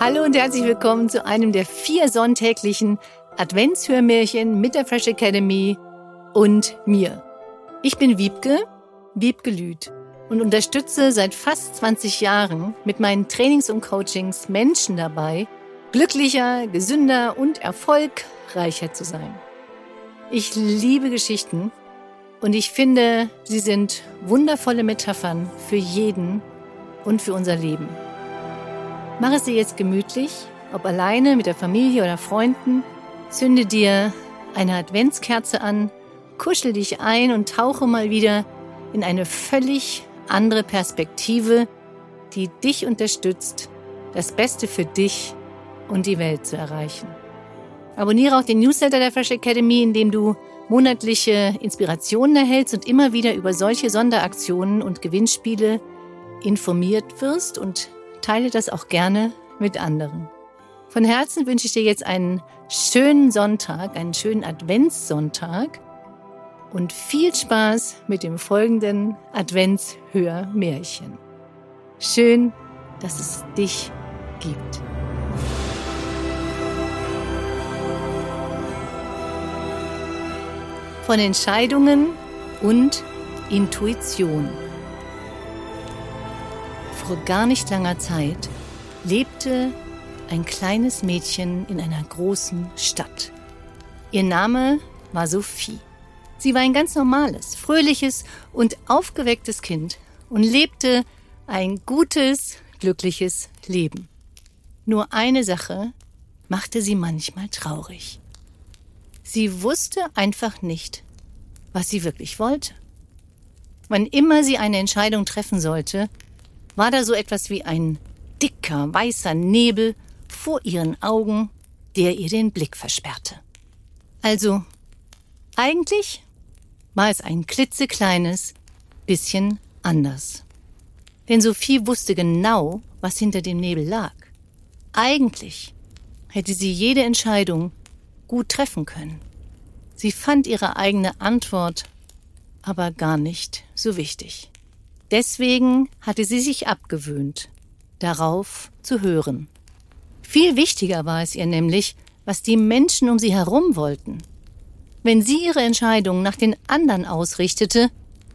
Hallo und herzlich willkommen zu einem der vier sonntäglichen Adventshörmärchen mit der Fresh Academy und mir. Ich bin Wiebke, Wiebke Lüth und unterstütze seit fast 20 Jahren mit meinen Trainings und Coachings Menschen dabei, glücklicher, gesünder und erfolgreicher zu sein. Ich liebe Geschichten und ich finde, sie sind wundervolle Metaphern für jeden und für unser Leben. Mach es dir jetzt gemütlich, ob alleine, mit der Familie oder Freunden. Zünde dir eine Adventskerze an, kuschel dich ein und tauche mal wieder in eine völlig andere Perspektive, die dich unterstützt, das Beste für dich und die Welt zu erreichen. Abonniere auch den Newsletter der Fresh Academy, in dem du monatliche Inspirationen erhältst und immer wieder über solche Sonderaktionen und Gewinnspiele informiert wirst und teile das auch gerne mit anderen. Von Herzen wünsche ich dir jetzt einen schönen Sonntag, einen schönen Adventssonntag und viel Spaß mit dem folgenden Adventshörmärchen. Schön, dass es dich gibt. Von Entscheidungen und Intuition. Vor gar nicht langer Zeit lebte ein kleines Mädchen in einer großen Stadt. Ihr Name war Sophie. Sie war ein ganz normales, fröhliches und aufgewecktes Kind und lebte ein gutes, glückliches Leben. Nur eine Sache machte sie manchmal traurig. Sie wusste einfach nicht, was sie wirklich wollte. Wann immer sie eine Entscheidung treffen sollte, war da so etwas wie ein dicker, weißer Nebel vor ihren Augen, der ihr den Blick versperrte. Also, eigentlich war es ein klitzekleines bisschen anders. Denn Sophie wusste genau, was hinter dem Nebel lag. Eigentlich hätte sie jede Entscheidung gut treffen können. Sie fand ihre eigene Antwort aber gar nicht so wichtig. Deswegen hatte sie sich abgewöhnt, darauf zu hören. Viel wichtiger war es ihr nämlich, was die Menschen um sie herum wollten. Wenn sie ihre Entscheidungen nach den anderen ausrichtete,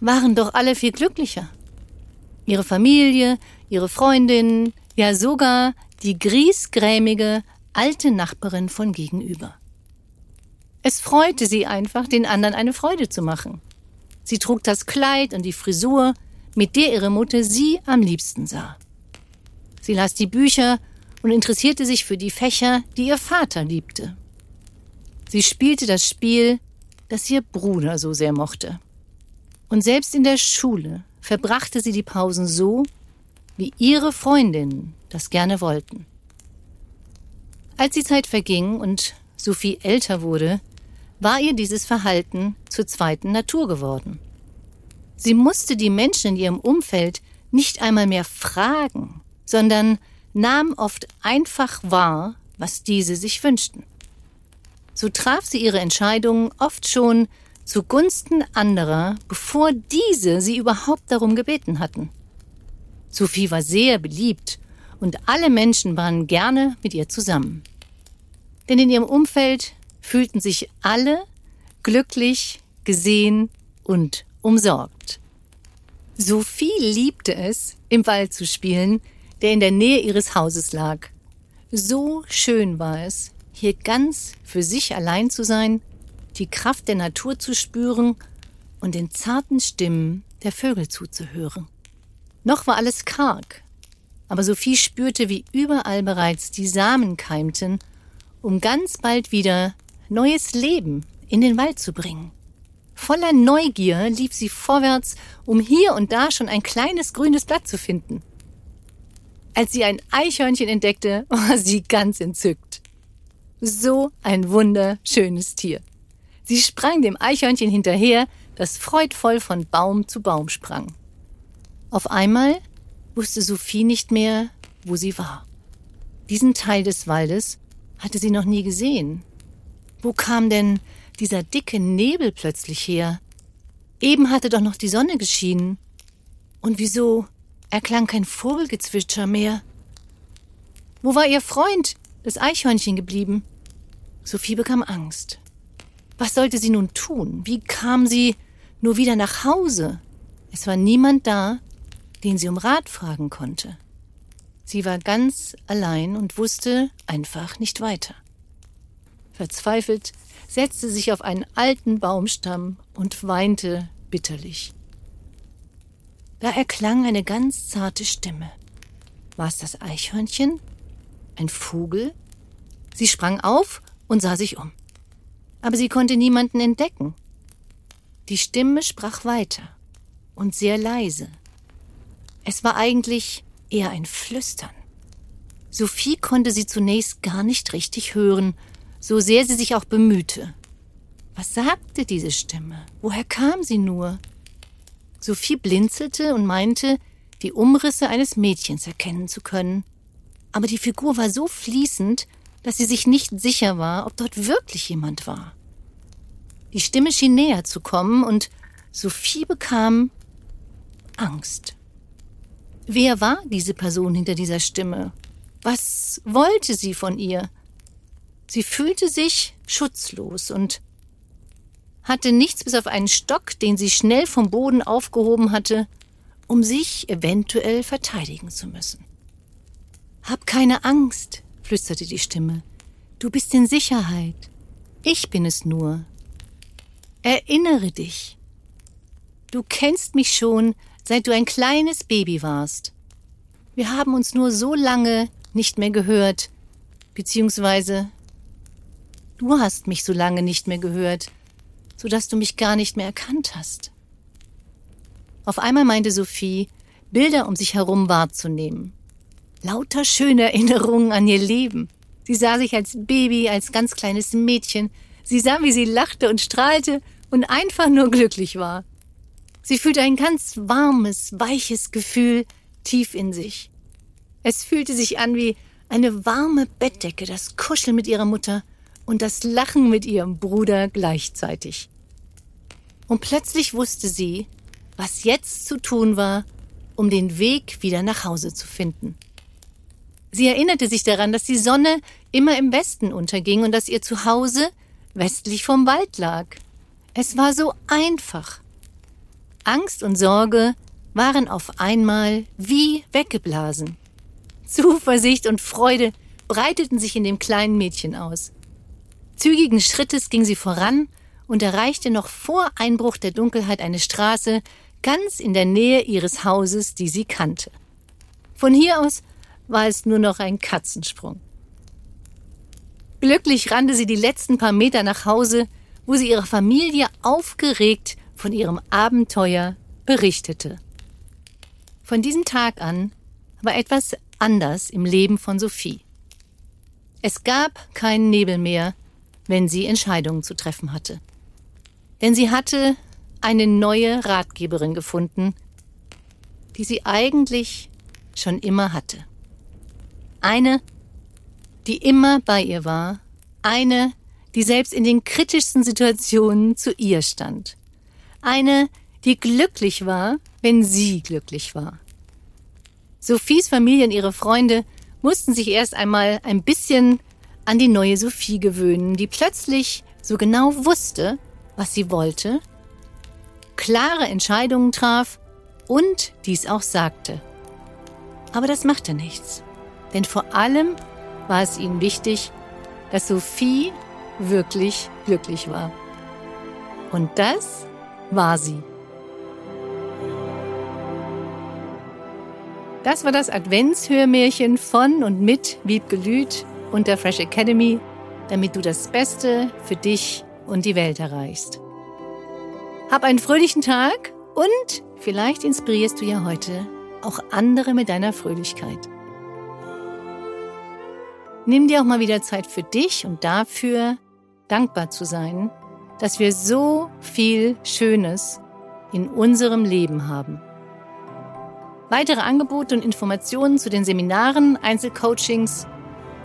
waren doch alle viel glücklicher. Ihre Familie, ihre Freundinnen, ja sogar die griesgrämige alte Nachbarin von gegenüber. Es freute sie einfach, den anderen eine Freude zu machen. Sie trug das Kleid und die Frisur, mit der ihre Mutter sie am liebsten sah. Sie las die Bücher und interessierte sich für die Fächer, die ihr Vater liebte. Sie spielte das Spiel, das ihr Bruder so sehr mochte. Und selbst in der Schule verbrachte sie die Pausen so, wie ihre Freundinnen das gerne wollten. Als die Zeit verging und Sophie älter wurde, war ihr dieses Verhalten zur zweiten Natur geworden. Sie musste die Menschen in ihrem Umfeld nicht einmal mehr fragen, sondern nahm oft einfach wahr, was diese sich wünschten. So traf sie ihre Entscheidungen oft schon zugunsten anderer, bevor diese sie überhaupt darum gebeten hatten. Sophie war sehr beliebt und alle Menschen waren gerne mit ihr zusammen. Denn in ihrem Umfeld fühlten sich alle glücklich, gesehen und umsorgt. Sophie liebte es, im Wald zu spielen, der in der Nähe ihres Hauses lag. So schön war es, hier ganz für sich allein zu sein, die Kraft der Natur zu spüren und den zarten Stimmen der Vögel zuzuhören. Noch war alles karg, aber Sophie spürte, wie überall bereits die Samen keimten, um ganz bald wieder neues Leben in den Wald zu bringen. Voller Neugier lief sie vorwärts, um hier und da schon ein kleines grünes Blatt zu finden. Als sie ein Eichhörnchen entdeckte, war sie ganz entzückt. So ein wunderschönes Tier. Sie sprang dem Eichhörnchen hinterher, das freudvoll von Baum zu Baum sprang. Auf einmal wusste Sophie nicht mehr, wo sie war. Diesen Teil des Waldes hatte sie noch nie gesehen. Wo kam denn dieser dicke Nebel plötzlich her? Eben hatte doch noch die Sonne geschienen. Und wieso erklang kein Vogelgezwitscher mehr? Wo war ihr Freund, das Eichhörnchen, geblieben? Sophie bekam Angst. Was sollte sie nun tun? Wie kam sie nur wieder nach Hause? Es war niemand da, den sie um Rat fragen konnte. Sie war ganz allein und wusste einfach nicht weiter. Verzweifelt setzte sich auf einen alten Baumstamm und weinte bitterlich. Da erklang eine ganz zarte Stimme. War es das Eichhörnchen? Ein Vogel? Sie sprang auf und sah sich um. Aber sie konnte niemanden entdecken. Die Stimme sprach weiter und sehr leise. Es war eigentlich eher ein Flüstern. Sophie konnte sie zunächst gar nicht richtig hören, so sehr sie sich auch bemühte. Was sagte diese Stimme? Woher kam sie nur? Sophie blinzelte und meinte, die Umrisse eines Mädchens erkennen zu können. Aber die Figur war so fließend, dass sie sich nicht sicher war, ob dort wirklich jemand war. Die Stimme schien näher zu kommen und Sophie bekam Angst. Wer war diese Person hinter dieser Stimme? Was wollte sie von ihr? Sie fühlte sich schutzlos und hatte nichts bis auf einen Stock, den sie schnell vom Boden aufgehoben hatte, um sich eventuell verteidigen zu müssen. Hab keine Angst, flüsterte die Stimme. Du bist in Sicherheit. Ich bin es nur. Erinnere dich. Du kennst mich schon, seit du ein kleines Baby warst. Wir haben uns nur so lange nicht mehr gehört, beziehungsweise du hast mich so lange nicht mehr gehört, so dass du mich gar nicht mehr erkannt hast. Auf einmal meinte Sophie, Bilder um sich herum wahrzunehmen. Lauter schöne Erinnerungen an ihr Leben. Sie sah sich als Baby, als ganz kleines Mädchen. Sie sah, wie sie lachte und strahlte und einfach nur glücklich war. Sie fühlte ein ganz warmes, weiches Gefühl tief in sich. Es fühlte sich an wie eine warme Bettdecke, das Kuscheln mit ihrer Mutter und das Lachen mit ihrem Bruder gleichzeitig. Und plötzlich wusste sie, was jetzt zu tun war, um den Weg wieder nach Hause zu finden. Sie erinnerte sich daran, dass die Sonne immer im Westen unterging und dass ihr Zuhause westlich vom Wald lag. Es war so einfach. Angst und Sorge waren auf einmal wie weggeblasen. Zuversicht und Freude breiteten sich in dem kleinen Mädchen aus. Zügigen Schrittes ging sie voran und erreichte noch vor Einbruch der Dunkelheit eine Straße ganz in der Nähe ihres Hauses, die sie kannte. Von hier aus war es nur noch ein Katzensprung. Glücklich rannte sie die letzten paar Meter nach Hause, wo sie ihrer Familie aufgeregt von ihrem Abenteuer berichtete. Von diesem Tag an war etwas anders im Leben von Sophie. Es gab keinen Nebel mehr, wenn sie Entscheidungen zu treffen hatte. Denn sie hatte eine neue Ratgeberin gefunden, die sie eigentlich schon immer hatte. Eine, die immer bei ihr war, eine, die selbst in den kritischsten Situationen zu ihr stand. Eine, die glücklich war, wenn sie glücklich war. Sophies Familie und ihre Freunde mussten sich erst einmal ein bisschen an die neue Sophie gewöhnen, die plötzlich so genau wusste, was sie wollte, klare Entscheidungen traf und dies auch sagte. Aber das machte nichts. Denn vor allem war es ihnen wichtig, dass Sophie wirklich glücklich war. Und das war sie. Das war das Adventshörmärchen von und mit Wiebke Der Fresh Academy, damit du das Beste für dich und die Welt erreichst. Hab einen fröhlichen Tag und vielleicht inspirierst du ja heute auch andere mit deiner Fröhlichkeit. Nimm dir auch mal wieder Zeit für dich und dafür dankbar zu sein, dass wir so viel Schönes in unserem Leben haben. Weitere Angebote und Informationen zu den Seminaren, Einzelcoachings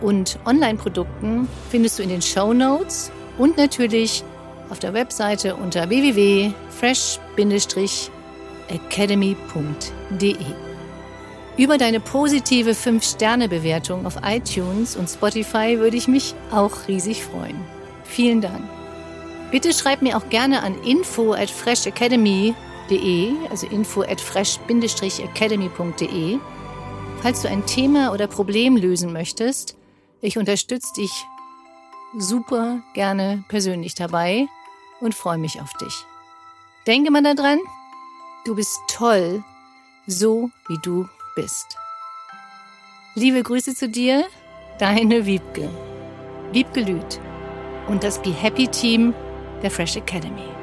und Online-Produkten findest du in den Show Notes und natürlich auf der Webseite unter www.fresh-academy.de. Über deine positive 5-Sterne-Bewertung auf iTunes und Spotify würde ich mich auch riesig freuen. Vielen Dank. Bitte schreib mir auch gerne an info at freshacademy.de, also info at fresh-academy.de, falls du ein Thema oder Problem lösen möchtest. Ich unterstütze dich super gerne persönlich dabei und freue mich auf dich. Denke mal daran, du bist toll, so wie du bist. Liebe Grüße zu dir, deine Wiebke. Wiebke Lüth und das Be Happy Team der Fresh Academy.